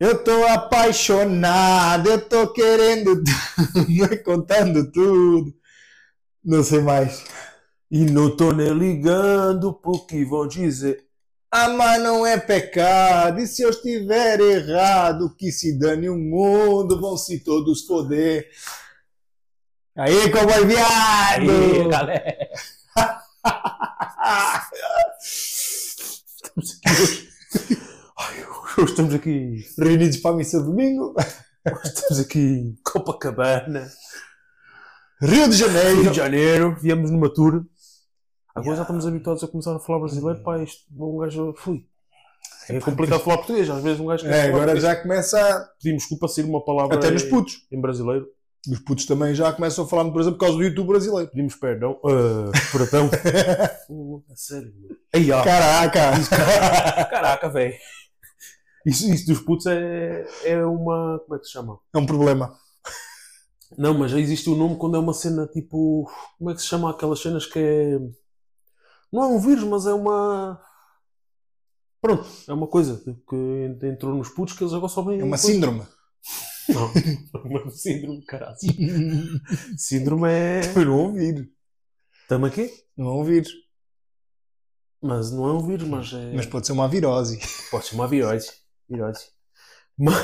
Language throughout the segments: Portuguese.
Eu tô apaixonado, eu tô querendo tudo, contando tudo. Não sei mais. E não tô nem ligando pro que vão dizer. Amar não é pecado, e se eu estiver errado, que se dane o mundo, vão se todos foder. Aí, cowboy viado! Aí, galera. estamos aqui hoje. Ai, hoje estamos aqui. Reunidos para a missa de domingo. Hoje estamos aqui em Copacabana, Rio de Janeiro. Rio de Janeiro. Viemos numa tour. Agora Yeah. já estamos habituados a começar a falar brasileiro. Pá, isto, um gajo. Fui. É complicado falar português. Às vezes um gajo É, agora português. já começa a... Pedimos desculpa se uma palavra Até nos putos. em brasileiro. Os putos também já começam a falar, por exemplo, por causa do YouTube brasileiro. Pedimos perdão. Ah, perdão. Sério, mano. Ei, ó. Caraca! Caraca, velho. Isso, isso dos putos é, é uma. Como é que se chama? É um problema. Não, mas já existe o nome quando é uma cena tipo. Como é que se chama aquelas cenas que é. Não é um vírus, mas é uma. Pronto, é uma coisa que entrou nos putos que eles agora só vêm. É uma coisa. síndrome. Não, uma síndrome, caralho. Síndrome é. Eu não ouvir. Também quê? Não ouvir. Mas não é um vírus, mas é. Mas pode ser uma virose. Pode ser uma virose. virose. Mas,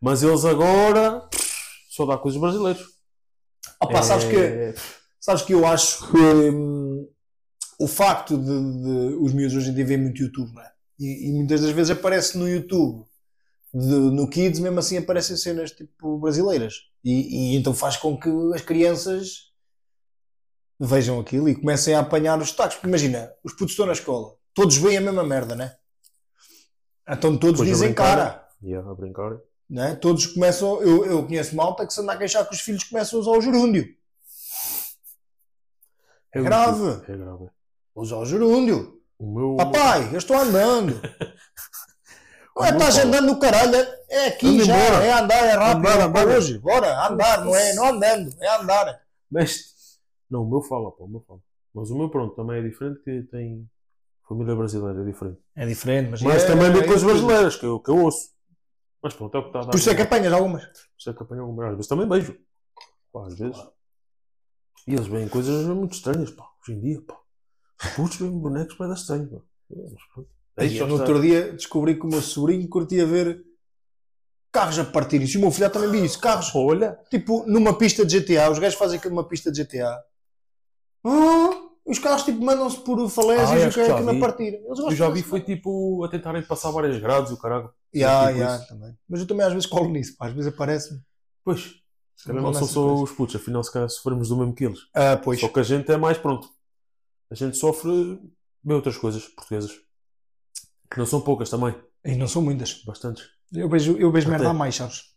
mas eles agora só dá coisas brasileiros. Opa, sabes que É, Sabes que eu acho que hum, o facto de, de os miúdos hoje em dia verem muito YouTube, não é? E, e muitas das vezes aparece no YouTube, de- no Kids, mesmo assim aparecem cenas tipo brasileiras. E, e então faz com que as crianças vejam aquilo e comecem a apanhar os sotaques. Porque imagina, os putos estão na escola, todos veem a mesma merda, né? Então todos Depois dizem brincar. cara. yeah, a brincar. Né? Todos começam. Eu, eu conheço malta que se anda a queixar que os filhos começam a usar o gerúndio. É um grave. É grave. Usar o gerúndio. O meu. Papai, eu estou andando. Ué, meu estás pai. andando no caralho. é- É aqui Anda já. embora. É andar, é rápido. Andar, é andar. hoje. Bora, andar, não é? Não andando, é andar. Mestre. Não, o meu fala, pá, o meu fala. Mas o meu, pronto, também é diferente, que tem família brasileira, é diferente. É diferente, mas, Mas é- também é vê coisas isso. brasileiras, que eu, que eu ouço. Mas pronto, é o que está a dar. Por isso é que apanhas algumas. Por isso é que apanho algumas. Às vezes também beijo. Pá, às vezes. E eles veem coisas muito estranhas, pá, hoje em dia, pá. Putz, veem bonecos para dar estranhos, pá. É, mas pronto. E Deixa no outro dia descobri que o meu sobrinho curtia ver carros a partirem. E o meu filho também viu isso. Carros, Olha, tipo, numa pista de GTA. Os gajos fazem aquilo numa pista de GTA. Ah, os carros, tipo, mandam-se por Ah, falésias e o acho que é já que não vi. partir. Eu já vi, foi tipo a tentarem passar várias grades e o caralho. Ya, tipo isso. também. Mas eu também às vezes colo nisso, pá. às vezes aparece-me. Pois, se calhar não são só os putos, afinal, se calhar sofremos do mesmo que eles. Ah, pois. Só que a gente é mais pronto. A gente sofre bem outras coisas portuguesas. Que não são poucas também, E não são muitas. bastantes. Eu vejo, eu vejo Até. merda a mais, sabes?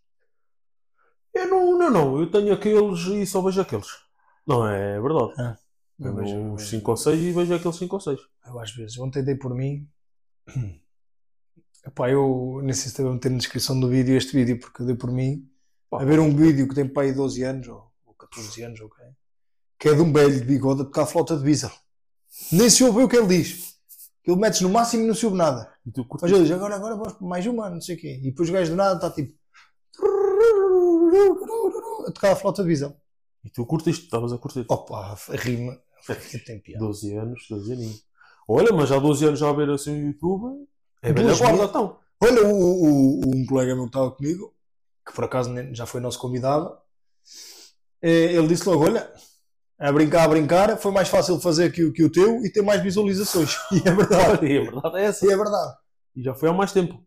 Eu não, não, não, eu tenho aqueles e só vejo aqueles. Não, é verdade. Ah, Eu eu vejo uns 5 ou 6 e vejo aqueles 5 ou 6. Eu às vezes. Ontem dei por mim. Epá, eu nem sei se deve meter na descrição do vídeo este vídeo, porque eu dei por mim a ver um vídeo que tem para aí 12 anos, ou, ou 14 anos, ou o que é, de um velho de bigode a tocar a flauta de diesel. Nem se ouve o que ele diz. Ele metes no máximo e não se ouve nada. E tu Mas curtes? ele diz, agora, agora vamos para mais uma, não sei o quê. E depois o gajo do nada está tipo. a tocar a flauta de diesel. E tu curtiste, estavas a curtir. Opa, rima. Que tem piada. 12 anos, 12 aninhos. Olha, mas há 12 anos já a ver assim o YouTube. É guarda, mil- então. Olha, o, o- o- um colega meu que estava comigo, que por acaso já foi nosso convidado, eh, ele disse logo: Olha, a brincar, a brincar, foi mais fácil fazer que, o- que o teu e ter mais visualizações. E é verdade. E a verdade é essa. E é verdade. E já foi há mais tempo.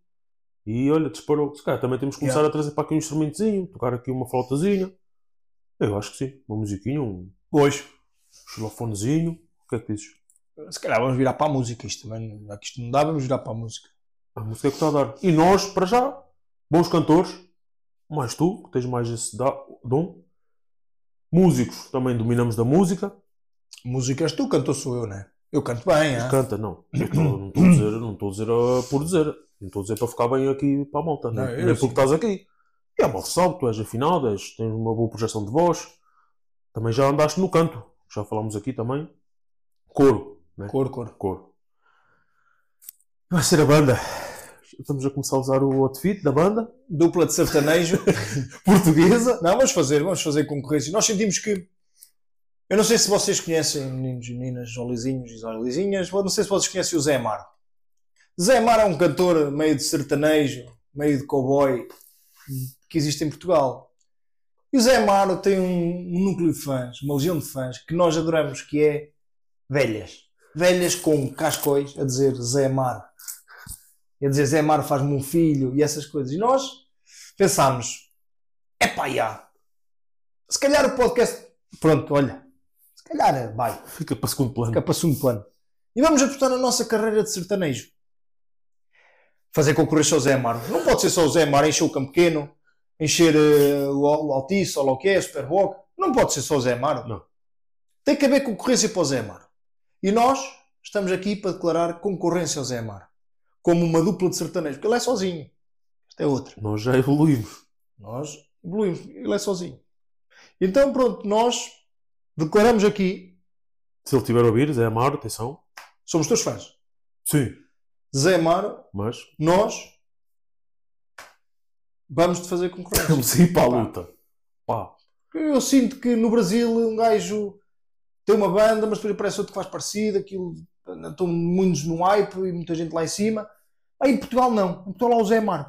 E olha, disparou. Se calhar também temos que começar a trazer para aqui um instrumentozinho, tocar aqui uma flautazinha. Eu acho que sim. Uma musiquinha, um Hoje. xilofonezinho. O que é que dizes? Se calhar vamos virar para a música. Isto também, já que isto não dá, vamos virar para a música. A música é que está a dar. E nós, para já, bons cantores, mais tu, que tens mais esse dom. Músicos, também dominamos da música. Música és tu, cantor sou eu, né? Eu canto bem, é? canta, não. Não estou a dizer, não estou a dizer ah, por dizer. Não estou a dizer para ficar bem aqui para a malta. Não, nem, eu nem sim. porque estás aqui. É mal ressalto, tu és afinado, és, tens uma boa projeção de voz. Também já andaste no canto. já falámos aqui também. Coro, né? Cor, cor. Coro. Vai ser a banda. Estamos a começar a usar o outfit da banda Dupla de sertanejo. portuguesa. Não, vamos fazer, vamos fazer concorrência. Nós sentimos que. Eu não sei se vocês conhecem, meninos e meninas, Jolizinhos e Jolizinhas, não sei se vocês conhecem o Zé Amaro. Zé Amaro é um cantor meio de sertanejo, meio de cowboy, que existe em Portugal. E o Zé Amaro tem um, um núcleo de fãs, uma legião de fãs, que nós adoramos, que é velhas. Velhas com cascóis a dizer Zé Amaro. E a dizer Zé Amaro faz-me um filho e essas coisas. E nós pensámos, epá, já. Se calhar o podcast, pronto, olha, se calhar vai, Fica para segundo plano. fica para segundo plano. E vamos apostar na nossa carreira de sertanejo. Fazer concorrência ao Zé Amaro. Não pode ser só o Zé Amaro encher o campo pequeno, encher eh, o, o Altice, o que é, o Superboc. Não pode ser só o Zé Amaro. Não. Tem que haver concorrência para o Zé Amaro. E nós estamos aqui para declarar concorrência ao Zé Amaro. Como uma dupla de sertanejo. Porque ele é sozinho. Esta é outra. Nós já evoluímos. Nós evoluímos. Ele é sozinho. Então, pronto, nós declaramos aqui, Se ele tiver a ouvir, Zé Amaro, atenção. somos teus fãs. Sim. Zé Amaro, Mas nós vamos te fazer concorrência. vamos ir para a luta. Pá. Eu sinto que no Brasil um gajo tem uma banda, mas depois aparece outro que faz parecido, aquilo estão muitos no hype e muita gente lá em cima. Aí em Portugal não. Em Portugal há o Zé Amaro.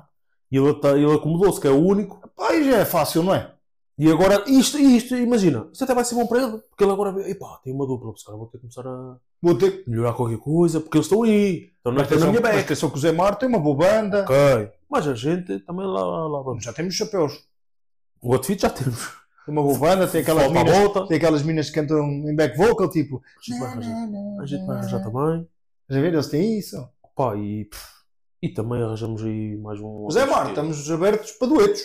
E ele, tá- ele acomodou-se, que é o único. Já é fácil, não é? E agora, isto, isto, imagina, isto até vai ser bom para ele. Porque ele agora vê, epá, tem uma dupla, se calhar vou ter que começar a Vou ter melhorar qualquer coisa, porque eles estão aí. Estão na, Mas na atenção, minha beca. atenção que o Zé Amaro tem uma boa banda. Ok. Mas a gente também lá, lá vamos. Já temos chapéus. O outfit já temos. Tem uma boa banda, tem aquelas minas, volta. tem aquelas minas que cantam em back vocal, tipo. A gente vai arranjar, a gente vai arranjar também. Já ver, eles têm isso. Pá, e, pff, e também arranjamos aí mais um. O Zé Amaro, estamos abertos para duetos.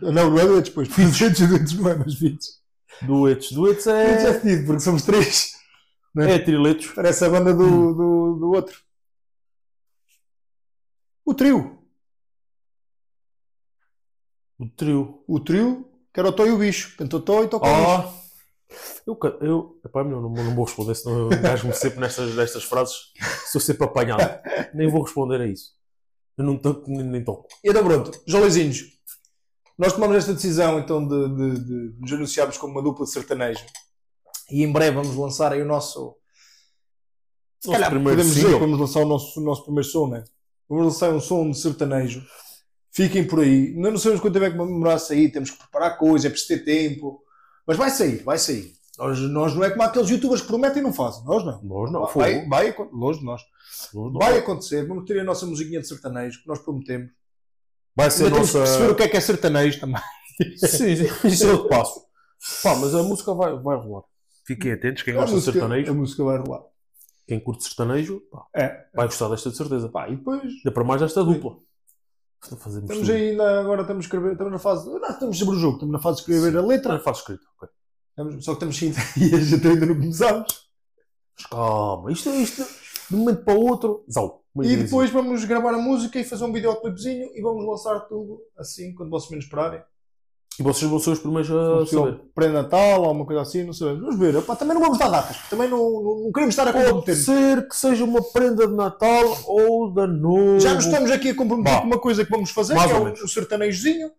Não, não é duetos, pois. Duetos e duetos não é, mas vídeos. Duetos. Duetos Duetos é é. fedido, porque somos três. É triletos. Parece a banda do, do, do outro. O trio. O trio. O trio, que era o Tó e o Bicho. Canta o Tó e toca o Bicho. Ah! Eu, eu epá, não, não, não vou responder, senão eu engasgo-me sempre nestas, nestas frases. Sou sempre apanhado. Nem vou responder a isso. Eu não toco, nem, nem toco. Então pronto, Jolezinhos. Nós tomamos esta decisão então de, de, de nos anunciarmos como uma dupla de sertanejo. E em breve vamos lançar aí o nosso. Se Nosso calhar primeiro podemos dizer single. que vamos lançar o nosso, o nosso primeiro som, né? Vamos lançar um som de sertanejo. Fiquem por aí. Não, não sabemos quanto tempo é que vai demorar a sair, temos que preparar coisas, é preciso ter tempo. Mas vai sair, vai sair. Nós, nós não é como aqueles youtubers que prometem e não fazem. Nós não. Nós não. vai, vai, acon- longe de nós. Nós não. Vai acontecer. Vamos ter a nossa musiquinha de sertanejo que nós prometemos. Vai ser Ainda temos que nossa. perceber o que é que é sertanejo também. Sim, sim, isso é outro passo. Pá, mas a música vai, vai rolar. Fiquem atentos, quem A gosta de música, a sertanejo, música vai rolar. quem curte sertanejo, pá, É. vai gostar desta de certeza. Pá, e depois Ainda para mais desta dupla. Estamos tudo. ainda agora estamos a escrever, estamos na fase. Não, estamos sobre o jogo, estamos na fase de escrever a Não letra. faz escrito. ok. Só que estamos ainda e a gente ainda não começamos. Mas calma, isto, isto de um momento para o outro. Zau. E depois vamos gravar a música e fazer um videoclipezinho e vamos lançar tudo assim, quando vocês menos esperarem. E vocês vão ser os primeiros a saber. Pré-natal ou uma coisa assim, não sabemos. Vamos ver. Epá, também não vamos dar datas. Também não, não, não queremos estar a Pode comprometer. ser que seja uma prenda de Natal ou de novo. Já nos estamos aqui a comprometer Bah. com uma coisa que vamos fazer, Mais que é o, o sertanejozinho.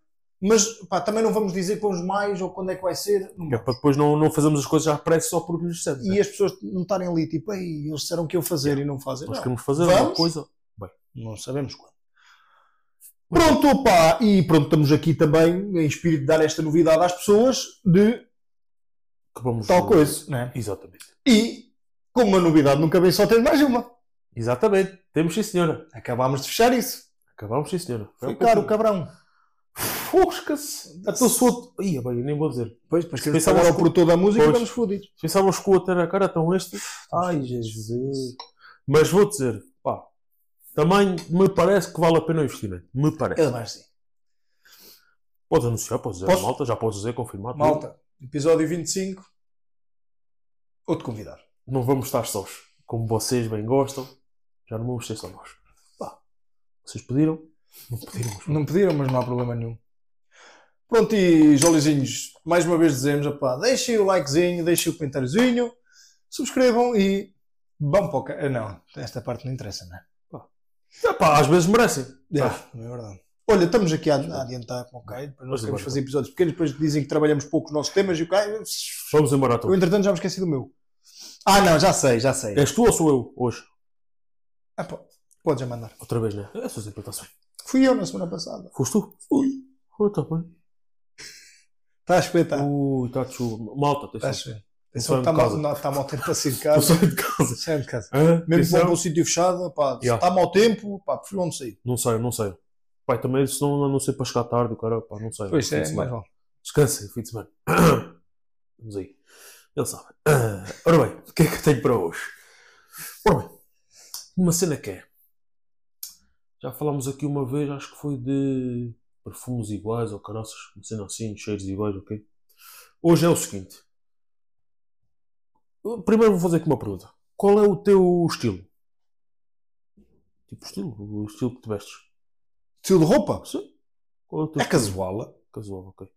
Mas pá, também não vamos dizer que vamos mais ou quando é que vai ser. Não É para depois não, não fazemos as coisas já pressa só porque lhes disseram. e as pessoas não estarem ali tipo, Ei, eles disseram que eu fazer e não fazem. Nós Não, queremos fazer uma Vamos? coisa. não sabemos quando. Pronto, pá, e pronto, estamos aqui também em espírito de dar esta novidade às pessoas de Que vamos tal coisa, né? Exatamente. E, como uma novidade nunca vem só ter mais uma. Exatamente. Temos sim, senhora. Acabámos de fechar isso. Acabamos sim, senhora. Foi caro o cabrão. Fosca-se. Então se o outro. Ia bem, nem vou dizer. Pois, Pensávamos agora o que- produtor da música Pois. estamos fodidos. Se pensávamos que o outro era cara tão este. Ai, Jesus. Mas vou dizer, pá. Também me parece que vale a pena o investimento. Me parece. É mais assim. Podes anunciar, podes dizer, Posso? malta, já podes dizer, confirmar. tudo. Malta, episódio 25. Outro convidado. Não vamos estar sós. Como vocês bem gostam, já não vamos ser só nós. Pá. Vocês pediram? Não pediram. mas- Não pediram, mas não há problema nenhum. Pronto, e Jolizinhos, mais uma vez dizemos, opá, deixem o likezinho, deixem o comentáriozinho. subscrevam e vão para o Não, esta parte não interessa, não é? Ah, pá, às vezes merecem. É, é verdade. Olha, estamos aqui a, a adiantar, ok? Depois nós queremos fazer episódios pequenos, depois dizem que trabalhamos pouco os nossos temas e o cara. Vamos embora, Eu, então. entretanto, já me esqueci do meu. Ah, não, já sei, já sei. És tu ou sou eu hoje? Ah, pá, podes já mandar. Outra vez, né? É só sempre. Fui eu na semana passada. Foste tu? Fui. Oh, tá bem. Está a espetar. Ui, está chuva. Malta, Está a atenção. saio de Está mal, não, está mal tempo para sair de casa. saio de casa. Sai de casa. Hã? Mesmo Atenção. para um sítio fechado, pá, se está mau tempo, pá, prefiro não sair. Não saio, não saio. Pai, também senão não sei para chegar tarde, o cara, pá, não saio. Pois Fim é, de semana. mais vale. Descansem, fim de semana. Vamos aí. Ele sabe. Ah, ora bem, o que é que eu tenho para hoje? Ora bem, uma cena que é. Já falámos aqui uma vez, acho que foi de perfumes iguais ou caraças, uma cena assim, cheiros iguais, ok? Hoje é o seguinte. Eu Primeiro vou fazer aqui uma pergunta. Qual é o teu estilo? Tipo estilo? O estilo que te vestes? Estilo de roupa? Sim. Qual é o teu É estilo? casual. Casual, ok.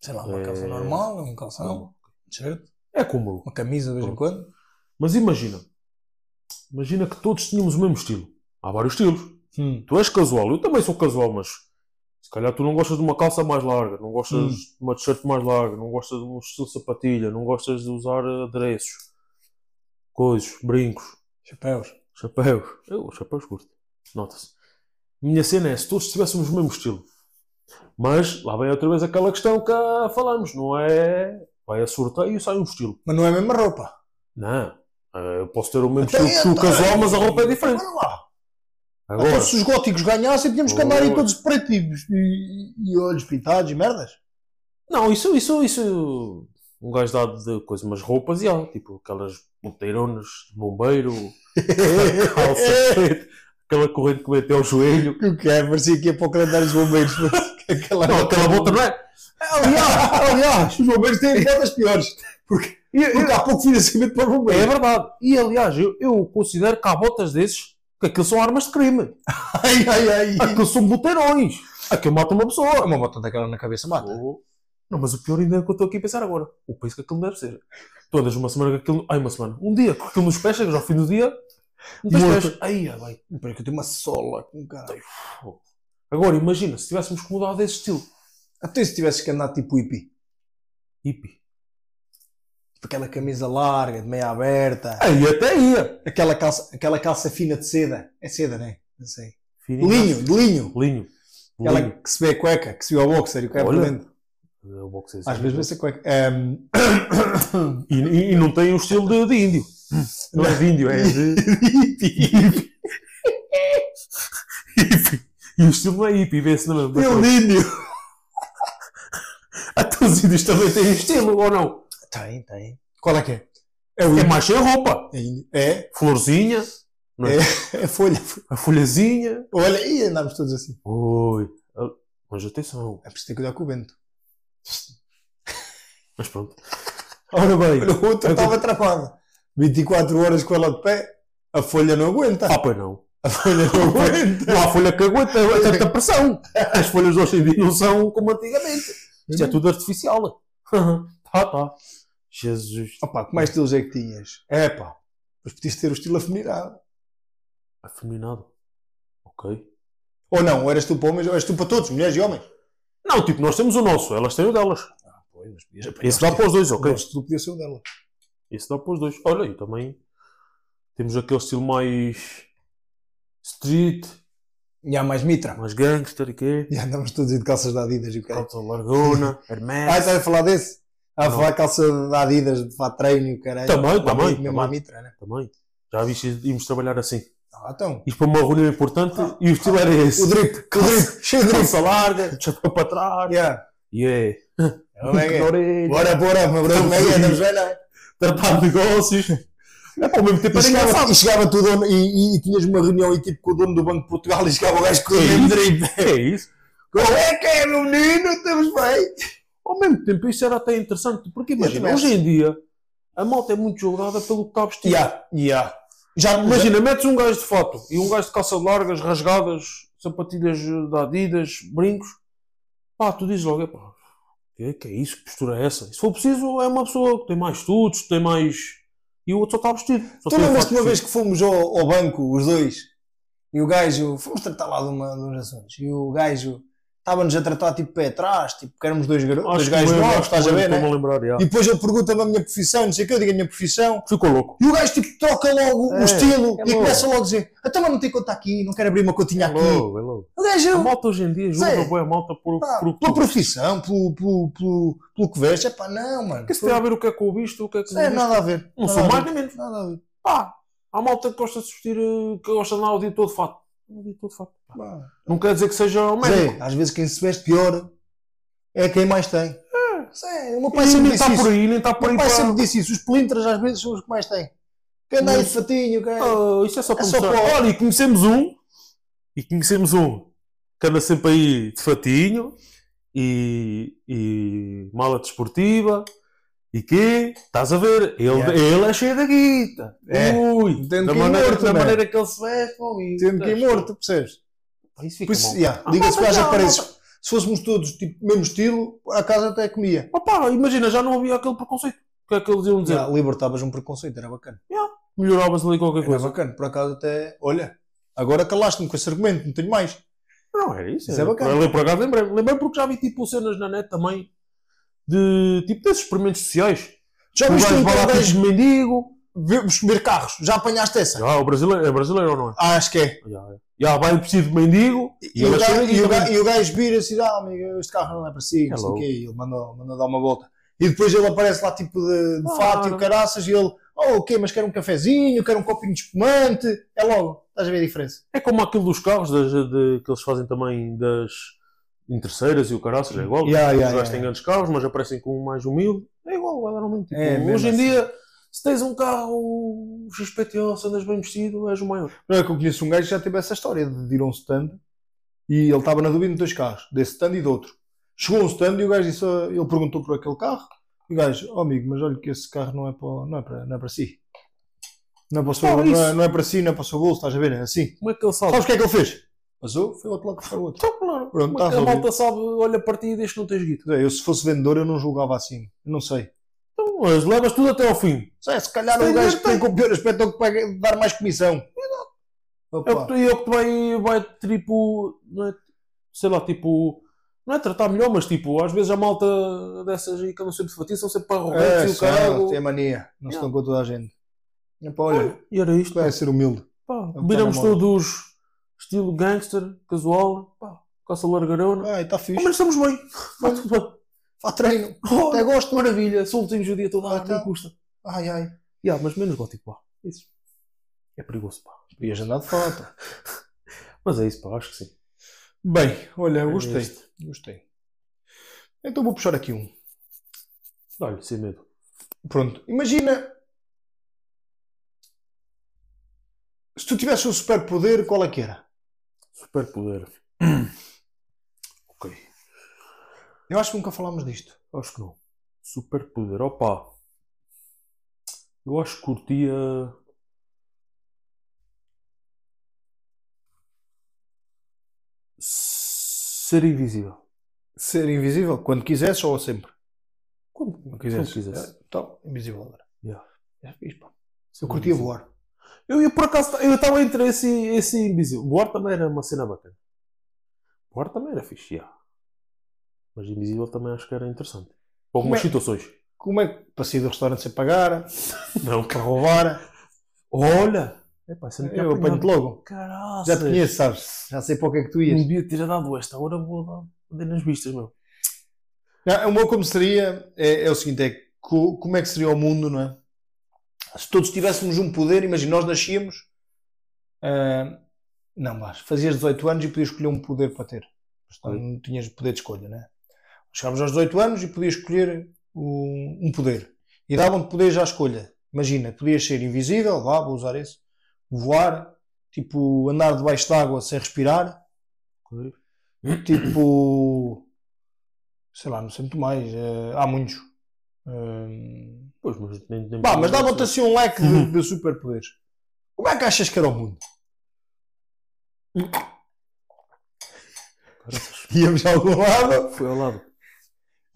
Sei lá, uma É- calça normal, um calção, Não. um t-shirt, É como eu. uma camisa de vez em quando. Mas imagina, imagina que todos tínhamos o mesmo estilo. Há vários estilos. Hum. Tu és casual, eu também sou casual, mas se calhar tu não gostas de uma calça mais larga, não gostas Hum. de uma t-shirt mais larga, não gostas de um estilo sapatilha, não gostas de usar adereços, coisas, brincos, Chapéus. chapéus. Eu, chapéus curto, nota-se. Minha cena é se todos tivéssemos o mesmo estilo. Mas lá vem outra vez aquela questão que falamos, não é? Vai a sorteio e sai um estilo. Mas não é a mesma roupa. Não. Eh, Eu posso ter o mesmo Então, estilo que o casual, mas a roupa é diferente. Olha lá. Agora, Então, se os góticos ganhassem, tínhamos que andar aí todos preto e, e, olhos pintados e merdas. não, isso, isso, isso. Um gajo dá de coisa, mas roupas, e há, tipo aquelas monteironas de bombeiro, calça preta, aquela corrente que até ao joelho. O que é? Parecia que ia para o calendário dos bombeiros. aquela, Não, aquela bota não é. Aliás, aliás, os bombeiros têm botas piores. Porque, porque há pouco financiamento para os É bombeiros. verdade. E aliás, eu, eu considero que há botas desses que aquilo são armas de crime. Ai, ai, ai. Aquilo são boteirões. Aquilo mata uma pessoa. Uma bota daquela na cabeça mata. Oh. Não, mas o pior ainda é que eu estou aqui a pensar agora. O peso que aquilo deve ser. Todas uma semana que aquilo. Ai, uma semana. Um dia com aquilo nos pés, chegas ao fim do dia. Não tens pés. Aí, ah, bem. Espera que eu tenho uma sola com caralho. Agora, imagina, se tivéssemos que mudar desse estilo. Até se tivesses que andar tipo hippie. Hippie. Aquela camisa larga, de meia aberta. Aí até ia. Aquela calça, aquela calça fina de seda. É seda, não é? Não sei. Fininho. Linho, de linho. Linho. Aquela Linho. que se vê a cueca, que se vê ao boxer e o que é por dentro. É o boxer. Às vezes vê-se a cueca. Ehm, E, e- e não tem o estilo de, de índio. Não é de índio, é de. hippie. hippie. E o estilo não é hippie, vê-se na mesma. Meu índio. Até os índios também têm estilo, ou não? Tem, tem. Qual é que é? É o É mais sem roupa. É. É, Florzinha. Não é? é folha. A folhazinha. Olha, e andámos todos assim. Oi. Ah, Mas atenção. É preciso ter cuidado com o vento. Mas pronto. Ora bem. O outro estava atrapado. 24 horas com ela de pé, a folha não aguenta. Ah, pois não. A folha não aguenta. Não há folha que aguenta é tanta pressão. As folhas hoje em dia não são como antigamente. Isto é tudo artificial. tá, tá. Jesus. Opa, que mais estilos é que tinhas? É pá, mas podias ter o estilo afeminado. Afeminado. Ok. Ou não, ou eras tu para homens, ou eras tu para todos, mulheres e homens. Não, tipo, nós temos o nosso, elas têm o delas. Ah, pois, mas podias Esse dá para os dois, ok? O nosso estilo podia ser o dela. Esse dá para os dois. Olha, e também temos aquele estilo mais street, E há mais mitra. mais gangster e quê? E andamos todos de calças da Adidas e o cara. Calça largona, Ah, Hermes. estás a falar desse? Ah, a falar calça da Adidas, de fato treino e o caralho. Também, também, Mesmo também. mitra, né? Também. Já viste, íamos trabalhar assim. Ah, então. Isto para uma reunião importante e o estilo era esse. O drip, o drip, cheio de drip. Calça larga, chapéu para trás. Yeah. Yeah. É é? Bora, bora, meu bro, como é que é? Estamos bem, não? Tratar de negócios. É para o mesmo tempo E chegava, e chegava tu dono, e, e, e tinhas uma reunião aí, tipo com o dono do Banco de Portugal e chegava o gajo com o É mesmo drip. É isso. Como é que é, meu menino? Estamos bem. Ao mesmo tempo, isso era até interessante, porque imagina, hoje em dia, a malta é muito julgada pelo que está vestido. Yeah, yeah. Já, Imagina, metes um gajo de fato e um gajo de calças largas, rasgadas, sapatilhas da Adidas, brincos. Pá, tu dizes logo, epá, que, que é isso? Que postura é essa? E se for preciso, é uma pessoa que tem mais estudos, tem mais e o outro só está vestido. Só Tu lembras-te uma vez que fomos ao, ao banco, os dois, e o gajo, fomos tratar lá de, uma, de uns assuntos, e o gajo estava-nos a tratar tipo pé atrás, tipo que éramos dois, garotos, dois que gajos novos, que estás a ver, né? lembrar, já. E depois ele pergunta-me a minha profissão, não sei o que, eu digo a minha profissão, Ficou louco. e o gajo tipo troca logo É, o estilo é e louco. começa logo a dizer: Então, mas não tem conta aqui, não quero abrir uma continha É aqui. louco, é louco. O gajo, A malta hoje em dia julga boa a malta por, pá, por, pela por profissão, pelo, pelo, pelo, pelo que veste, é pá, não, mano. que isso tem a ver o que é com o visto, o que é que É, nada a ver. Não sou mais nem menos. Nada a ver. Pá, há malta que gosta de se vestir, eh, que gosta de andar o dia todo de fato. O de fato. Pá. Não quer dizer que seja o médico. Zé, às vezes quem se veste pior é quem mais tem. Zé, o meu pai E sempre nem disse está isso. por aí, nem está O por meu aí pai para... sempre disse isso. Os pelintras às vezes são os que mais têm. Quem anda aí de fatinho, quem... Ah, isso é só para É só para- Olha, e conhecemos um, e conhecemos um que anda sempre aí de fatinho e, e mala desportiva. E que, estás a ver, ele, Yeah. ele é cheio da guita. É. Ui, Tendo da que ir maneira, morto, da man. maneira que ele se veste. pô, e- Tendo que ir morto, percebes? Isso fica Por isso, yeah, Ah, liga-se que malta. Se fôssemos todos tipo, mesmo estilo, a casa até comia. Opá, imagina, já não havia aquele preconceito. O que é que eles iam dizer? Já, libertavas um preconceito, era bacana. Melhoravas ali qualquer Era coisa. bacana, por acaso até. Olha, agora calaste-me com esse argumento, não tenho mais. Não, era isso. Isso é era- bacana. Eu, por acaso lembrei. Lembrei porque já vi tipo cenas na net também de tipo desses experimentos sociais. Já O viste um gajo tipo de mendigo. vemos comer carros? Já apanhaste essa? Já, o brasileiro, é brasileiro ou não é? Ah, acho que é. Já, já. Já vai vestido de mendigo. E, o ele gajo, e, o gajo, e o gajo vira-se e diz: Ah, amigo, este carro não é para si, não sei o quê. E ele mandou, mandou dar uma volta. E depois ele aparece lá, tipo de, de Claro. fato e o caraças, e ele: Oh, o quê? Mas quer um cafezinho, quer um copinho de espumante. É logo, estás a ver a diferença? É como aquilo dos carros das, de- que eles fazem também das interesseiras e o caraças. É igual. Yeah, Os yeah, gajos yeah. têm grandes carros, mas aparecem com um mais humilde. É igual, vai dar. Tipo, É hoje em assim. dia, se tens um carro XPTO, se andas bem vestido, és o maior. Não é que eu conheço um gajo que já teve essa história de ir a um stand e ele estava na dúvida de dois carros, desse stand e do outro. Chegou um stand e o gajo disse, ah, ele perguntou por aquele carro e o gajo, oh amigo, mas olha que esse carro não é para, não é para, não é para si. Não é para, o seu, Ah, não, é, não é para si, não é para o seu bolso, estás a ver? É assim. Como é que ele sabe? Sabes o que é que ele fez? Passou, foi outro lado buscar o outro. Então, claro. Pronto, tá é que a malta sabe, olha para ti e que não tens dizer, Eu se fosse vendedor eu não julgava assim. Eu não sei. Então, mas levas tudo até ao fim. Sei, se calhar Se um gajo que tem com o pior aspecto é o que vai dar mais comissão. É o que, é o que vai, vai, tipo, não é, sei lá, tipo, não é tratar melhor, mas tipo, às vezes a malta dessas aí que andam sempre de fatia são sempre para É, arrogantes e o caralho. tem mania. Não se estão com toda a gente. Epá, olha, E era isto. vai ser humilde. Pá, É o que viramos moda. todos estilo gangster, casual, pá, calça largarona. Ai, está Ah, fixe. mas estamos bem. Tudo bem. Vá treino. Oh, Até gosto. Maravilha, soltinhos o dia todo, Ah, ah, não custa. Ai, ai. Yeah, mas menos gótico, pá. Isso. É perigoso, pá. Podias andar de foto. Mas é isso, pá, acho que sim. Bem, olha, É gostei. este. Gostei. Então vou puxar aqui um. Olha, sem medo. Pronto. Imagina. Se tu tivesse um superpoder, qual é que era? Superpoder. ok. Eu acho que nunca falámos disto. Acho que não. Superpoder. Opa. Eu acho que curtia. Ser invisível. Ser invisível, quando quisesse ou sempre? Quando, Quando quisesse. quando quisesse. É, Então, invisível agora. Yeah. É Eu curtia voar. Eu ia por acaso, eu estava entre esse, esse invisível. Voar também era uma cena bacana. Voar também era fixe, yeah. Mas invisível também acho que era interessante. Para algumas Como é- situações. Como é que para sair do restaurante sem pagar, Não, para roubar? Olha! Epá, você não tinha Eu apanho-te logo. Caraças! Já te conheço, sabes? Já sei para o que é que tu ias. Não devia ter dado esta, agora vou dar nas vistas, meu. Não, o meu como seria é, é o seguinte: é como é que seria o mundo, não é? Se todos tivéssemos um poder, imagina, nós nascíamos. ah, não, mas fazias 18 anos e podias escolher um poder para ter. Portanto, não tinhas poder de escolha, não é? Chegámos aos 18 anos e podias escolher um, um poder. E davam-te poderes à escolha. Imagina, podias ser invisível, vá, vou usar esse. Voar, tipo, andar debaixo d'água sem respirar. Tipo. Sei lá, não sei muito mais. eh, há muitos. Eh, Pois, mas nem, nem Pá, mas dava-te assim um leque de, de superpoderes. Como é que achas que era o mundo? Íamos a algum lado Foi ao lado.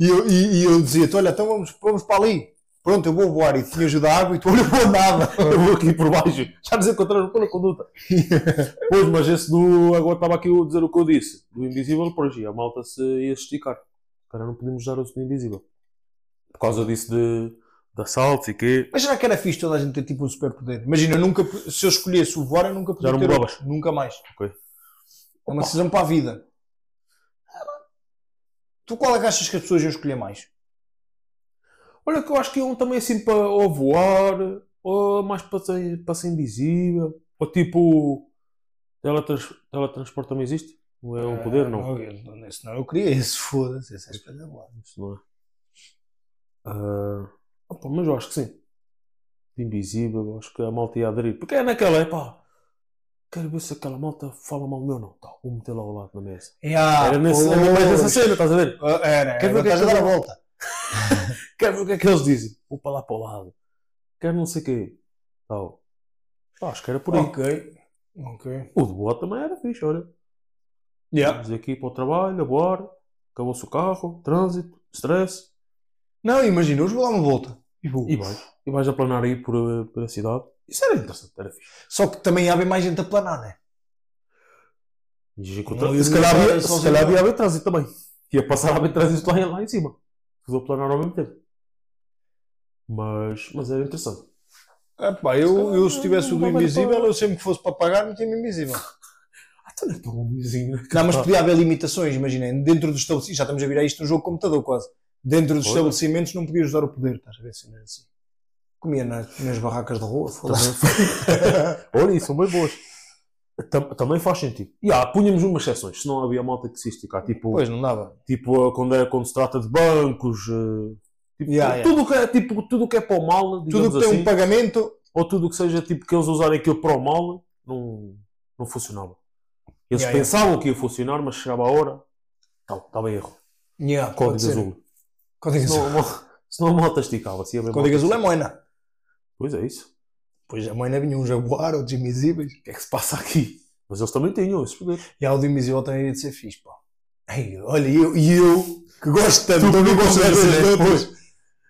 e eu, e, e eu dizia-te: olha, então vamos, vamos para ali. Pronto, eu vou voar e tinha ajuda a água e tu olha vou nada. Eu vou aqui por baixo. Já nos encontramos pela conduta. pois, mas esse do. Agora estava aqui a dizer o que eu disse. Do invisível, por aí, a malta se ia esticar. Cara, não podemos usar o do invisível. Por causa disso de, de assaltos e quê. Mas será que era fixe toda a gente ter tipo um superpoder? Imagina, eu nunca, se eu escolhesse o voar, eu nunca podia Já não ter outro. Nunca mais. Ok. É uma decisão para a vida. Tu qual é que achas que as pessoas iam escolher mais? Olha que eu acho que iam também assim para ou voar, ou mais para ser, para ser invisível, ou tipo. Teletrans, teletransporte também existe? Ou é um poder? Não. Não, eu- não, esse não eu queria esse, foda-se, esse é espetacular. Isso não é. Ah, opa, mas eu acho que sim. De invisível, acho que a malta ia aderir. Porque é naquela, é pá. Quero ver se aquela malta fala mal meu não. Tá, vou meter lá ao lado na mesa. Yeah, Era nesse, pois. era mais nessa cena, estás a ver? Ah, Era, Quer ver agora o que é que dar a eu- volta. Quero ver o que é que eles dizem. Vou para lá para o lado. Quero não sei o quê. Tal. Pá, acho que era por aí. Ok. Ok. O de boa também era fixe, olha. Yeah. Vamos aqui para o trabalho, a voar. Acabou-se o carro, trânsito, stress. Não, imagina, hoje vou dar uma volta. E vou. E vais. E vais a planar aí por, eh, por a cidade. Isso era interessante, era fixe. Só que também ia haver mais gente a planar, né? E dizem que o Não, tra- eu se calhar ia havia, se calhar havia haver trânsito também. Ia passar a haver trânsito lá, em- lá em cima. A planar ao mesmo tempo. Mas, mas era interessante. Epá, eu, eu se tivesse o do invisível, eu sempre que fosse para pagar, metia-me invisível. Ah, tu não é tão vizinho. Não, mas podia haver limitações, imaginem. Dentro dos estabelecimentos, já estamos a virar isto um jogo de computador quase. Dentro dos Olha. estabelecimentos não podias usar o poder, estás a ver se não era assim. Comia nas, nas barracas de rua, foda-se. Olha, isso são bem boas. Tam- também faz sentido. E ah, punhamos umas exceções, senão havia malta que se esticar. Tipo, Pois, não dava. tipo ah, quando, é, quando se trata de bancos, eh, tipo, Yeah, tudo que é tipo tudo que é para o mal, digamos Tudo que tem assim, um pagamento, ou tudo que seja tipo que eles usarem aquilo para o mal, não, não funcionava. Eles Yeah, yeah. pensavam que ia funcionar, mas chegava a hora, tal, estava em erro. yeah, Código azul. Código azul. Senão, a malta esticava-se. Código azul é moina. Pois é isso. Pois a moina vinha um jaguar, outros invisíveis. O que é que se passa aqui? Mas eles também tinham esses poderes. E a invisível também ia de ser fixe, pá. Ei, olha, e eu, e eu que gosto tanto de conversas de de dizer, outros.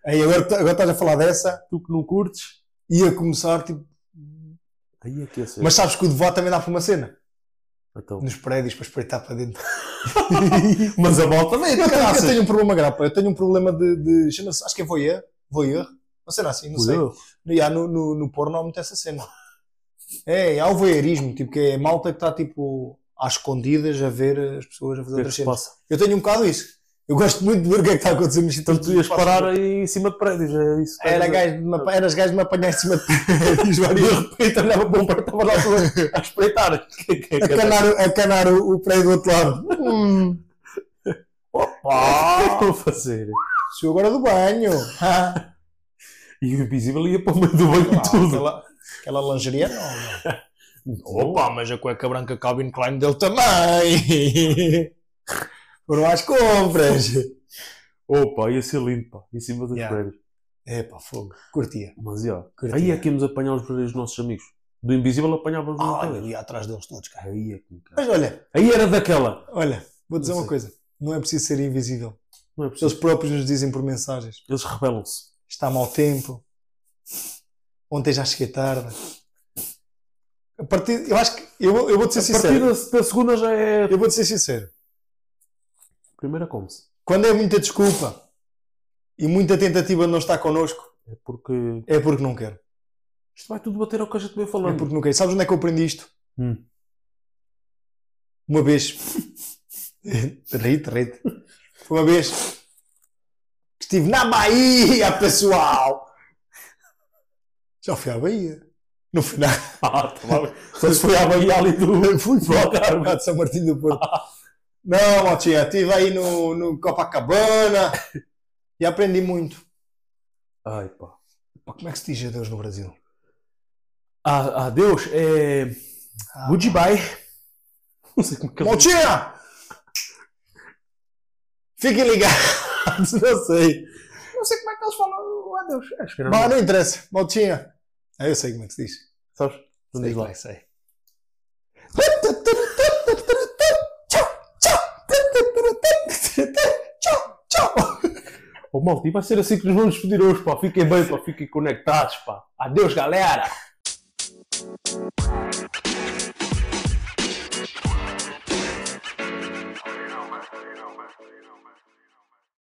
Ei, agora, agora estás a falar dessa, Tu que não curtes, ia começar, tipo. aí é que ia ser. Mas sabes que o debate também dá para uma cena? Então. Nos prédios para espreitar para dentro. Mas a volta também, Eu, tenho- eu tenho um problema grapa. Eu tenho um problema de. de chama-se, acho que é voyeur. Voyeur. Uma cena assim, não sei. Voyeur. E há no, no, no porno há muito essa cena. É, há o voyeurismo, tipo, que é malta que está tipo às escondidas a ver as pessoas a fazer outras cenas. Eu tenho um bocado isso. Eu gosto muito de ver o que é que está a acontecer nos Então tu ias parar aí em cima de prédios, é isso? que Era gajo de me, eras gajo de me apanhar em cima de prédios, E de repente olhava para um prédio, estava lá a espreitar. É é a é? canar, a canar o, o prédio do outro lado. Hum, O que é que estou a fazer? sou agora do banho. E o invisível ia para o meio do banho e tudo. aquela, aquela lingerie não. não. Opa, mas a cueca branca Calvin Klein dele também. Foram às compras. Opa, ia ser lindo, pá, em cima dos Yeah. prédios. É pá, fogo. Curtia. Mas, já. Curtia. Aí é que íamos apanhar os verdadeiros nossos amigos. Do invisível apanhávamos Ah, eu ia atrás deles todos, cara. Aí é que... Mas olha, Aí era daquela. olha, vou dizer uma coisa. Não é preciso ser invisível. Não é Eles preciso. próprios nos dizem por mensagens. Eles rebelam-se. Está mau tempo. Ontem já cheguei tarde. A partir, eu acho que eu, vou- eu vou-te ser A partir sincero. da, da segunda já é. Eu vou-te ser sincero. Primeira come-se. Quando é muita desculpa e muita tentativa de não estar connosco, É porque. é porque não quero. Isto vai tudo bater ao que a gente veio É falando. porque não quero. Sabes onde é que eu aprendi isto? Hum. Uma vez. Rite, rite. Uma vez. que Estive na Bahia, pessoal! Já fui à Bahia. Não fui nada. Ah, tá. Só se foi à Bahia ali do. Fui para de São Martinho do Porto. Não, Motinha, estive aí no, no Copacabana e aprendi muito. Ai, pá. Pá, Como é que se diz adeus no Brasil? Ah, adeus. É. Ah, Goodbye. Não sei como é que ele Motinha! Fiquem ligados, não sei. Não sei como é que eles falam adeus. Acho que. Bah, não interessa. Motinha. Ah, eu sei como é que se diz. Sabes? Não diz Sei, lá. sei, Pô, malta, e vai ser assim que nos vamos despedir hoje, pá. Fiquem bem, pá. Fiquem conectados, pá. Adeus, galera!